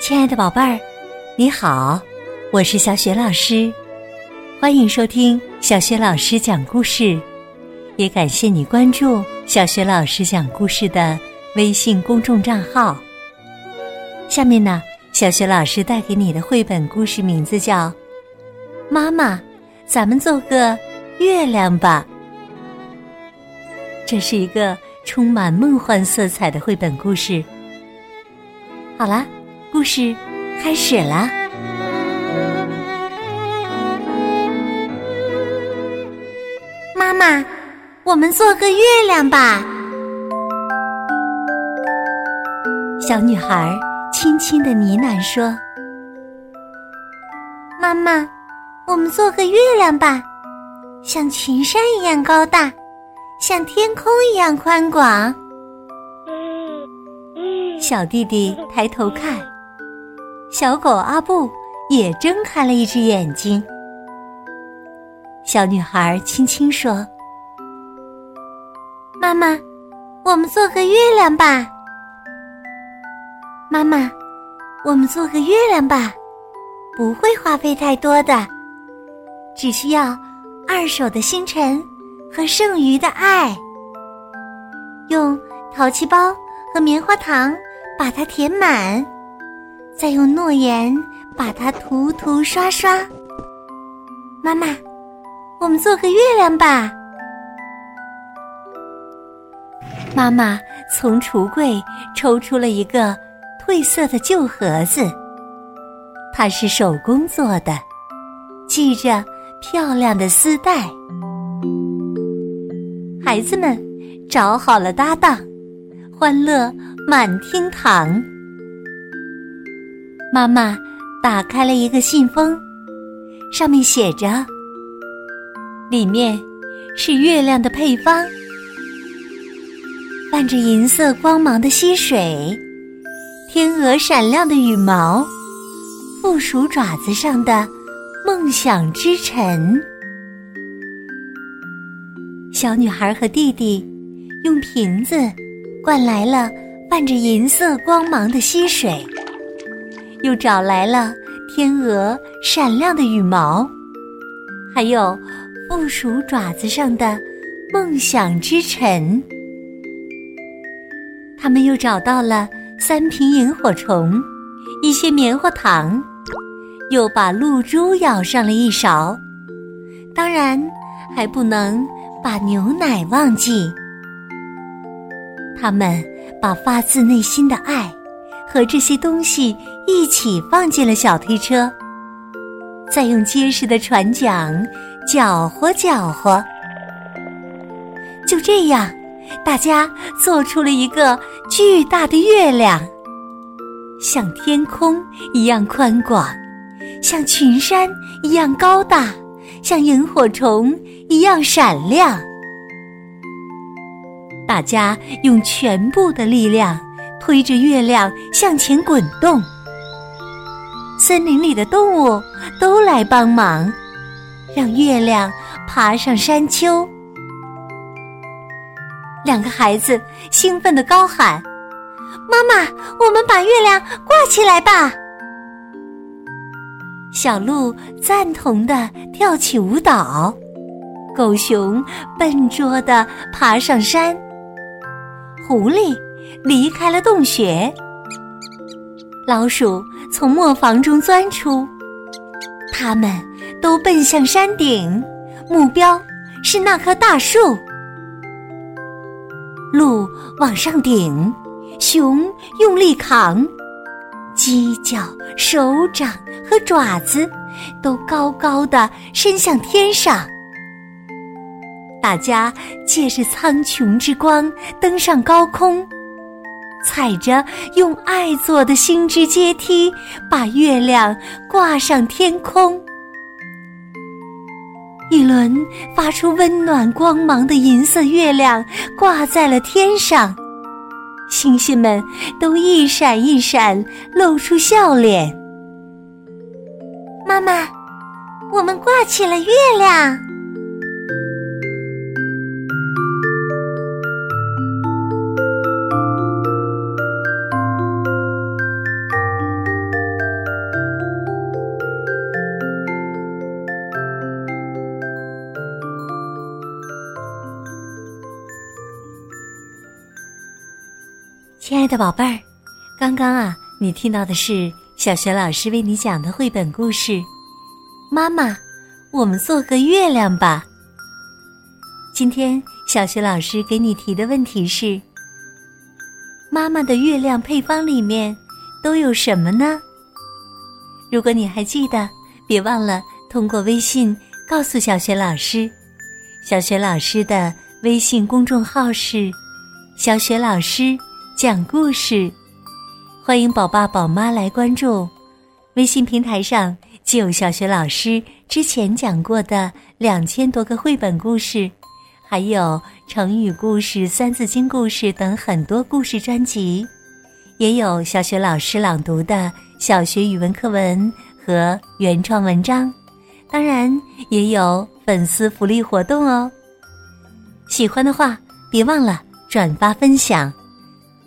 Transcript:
亲爱的宝贝儿，你好，我是小雪老师，欢迎收听小雪老师讲故事，也感谢你关注小雪老师讲故事的微信公众账号。下面呢，小雪老师带给你的绘本故事名字叫《妈妈，咱们做个月亮吧》。这是一个充满梦幻色彩的绘本故事。好啦。故事开始了。妈妈，我们做个月亮吧。小女孩轻轻的呢喃说：“妈妈，我们做个月亮吧，像群山一样高大，像天空一样宽广。”小弟弟抬头看。小狗阿布也睁开了一只眼睛。小女孩轻轻说：“妈妈，我们做个月亮吧。妈妈，我们做个月亮吧，不会花费太多的，只需要二手的星辰和剩余的爱，用淘气包和棉花糖把它填满。”再用诺言把它涂涂刷刷。妈妈，我们做个月亮吧。妈妈从橱柜抽出了一个褪色的旧盒子，它是手工做的，系着漂亮的丝带。孩子们找好了搭档，欢乐满厅堂。妈妈打开了一个信封，上面写着：“里面是月亮的配方，泛着银色光芒的溪水，天鹅闪亮的羽毛，附属爪子上的梦想之尘。”小女孩和弟弟用瓶子灌来了泛着银色光芒的溪水。又找来了天鹅闪亮的羽毛，还有负鼠爪子上的梦想之尘。他们又找到了三瓶萤火虫，一些棉花糖，又把露珠舀上了一勺。当然，还不能把牛奶忘记。他们把发自内心的爱。和这些东西一起放进了小推车，再用结实的船桨搅和搅和。就这样，大家做出了一个巨大的月亮，像天空一样宽广，像群山一样高大，像萤火虫一样闪亮。大家用全部的力量。推着月亮向前滚动，森林里的动物都来帮忙，让月亮爬上山丘。两个孩子兴奋地高喊：“妈妈，我们把月亮挂起来吧！”小鹿赞同的跳起舞蹈，狗熊笨拙的爬上山，狐狸。离开了洞穴，老鼠从磨坊中钻出，它们都奔向山顶，目标是那棵大树。鹿往上顶，熊用力扛，犄角、手掌和爪子都高高的伸向天上。大家借着苍穹之光登上高空。踩着用爱做的星之阶梯，把月亮挂上天空。一轮发出温暖光芒的银色月亮挂在了天上，星星们都一闪一闪，露出笑脸。妈妈，我们挂起了月亮。亲爱的宝贝儿，刚刚啊，你听到的是小学老师为你讲的绘本故事《妈妈，我们做个月亮吧》。今天小学老师给你提的问题是：妈妈的月亮配方里面都有什么呢？如果你还记得，别忘了通过微信告诉小学老师。小学老师的微信公众号是“小学老师讲故事”，欢迎宝爸宝妈来关注。微信平台上既有小学老师之前讲过的两千多个绘本故事，还有成语故事、三字经故事等很多故事专辑，也有小学老师朗读的小学语文课文和原创文章。当然也有粉丝福利活动哦。喜欢的话，别忘了转发分享。